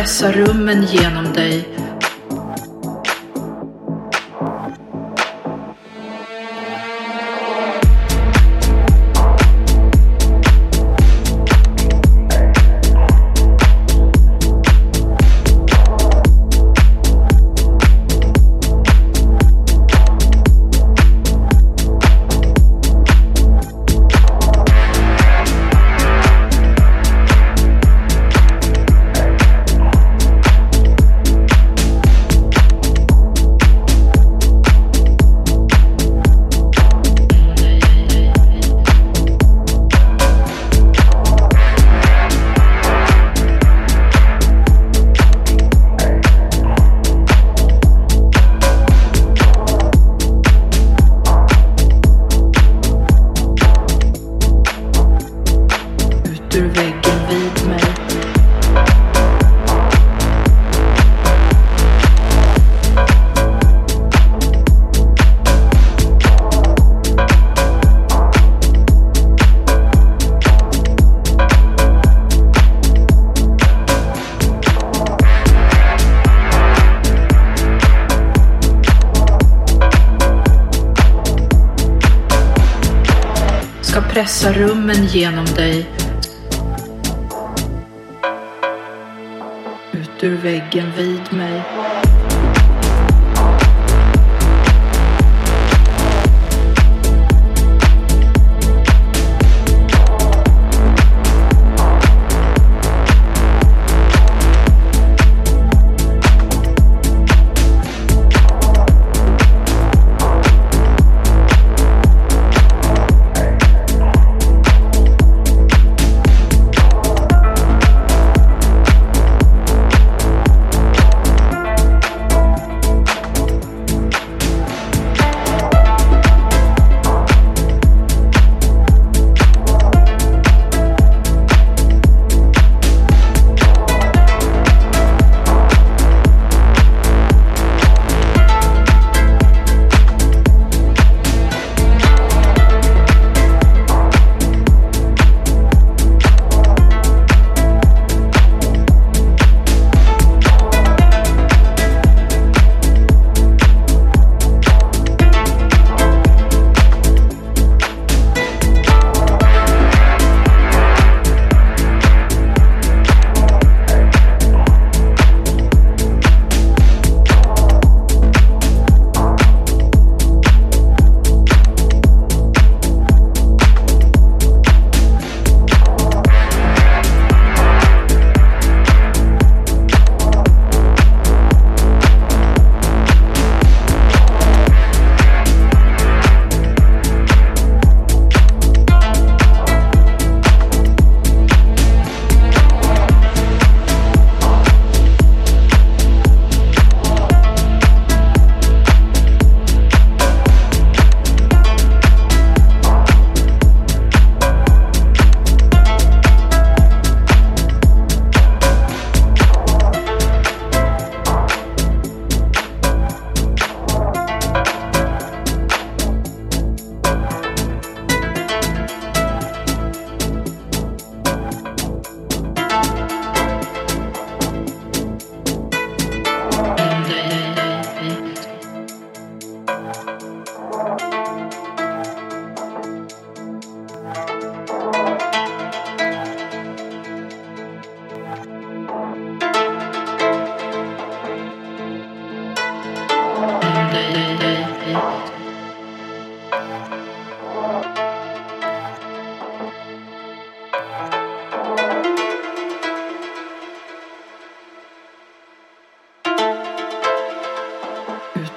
pressa rummen genom dig. Pressa rummen genom dig. Ut ur väggen vid mig.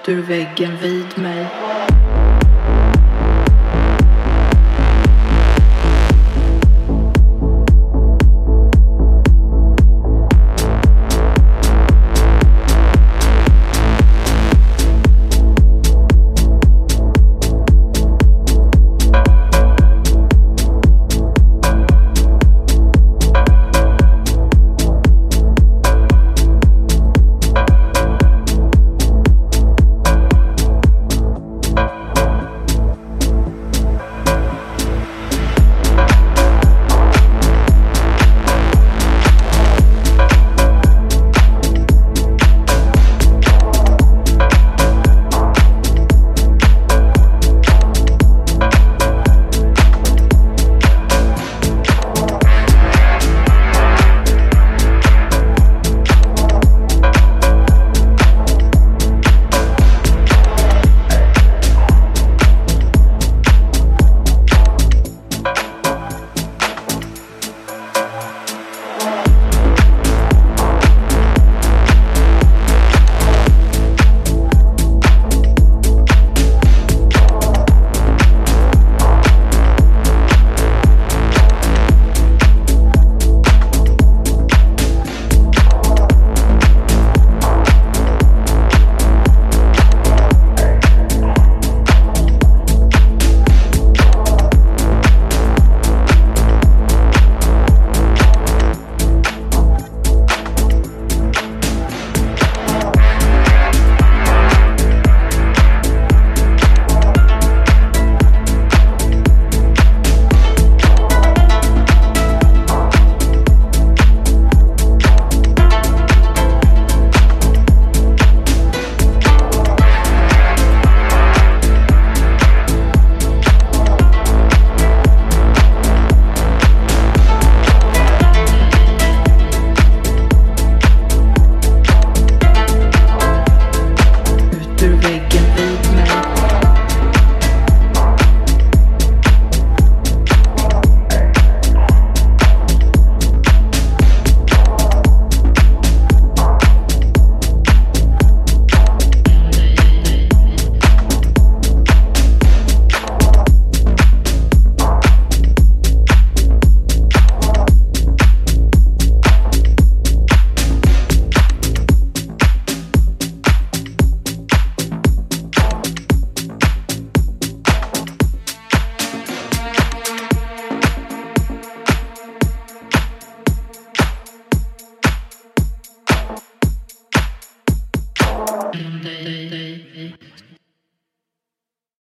Ur väggen vid mig.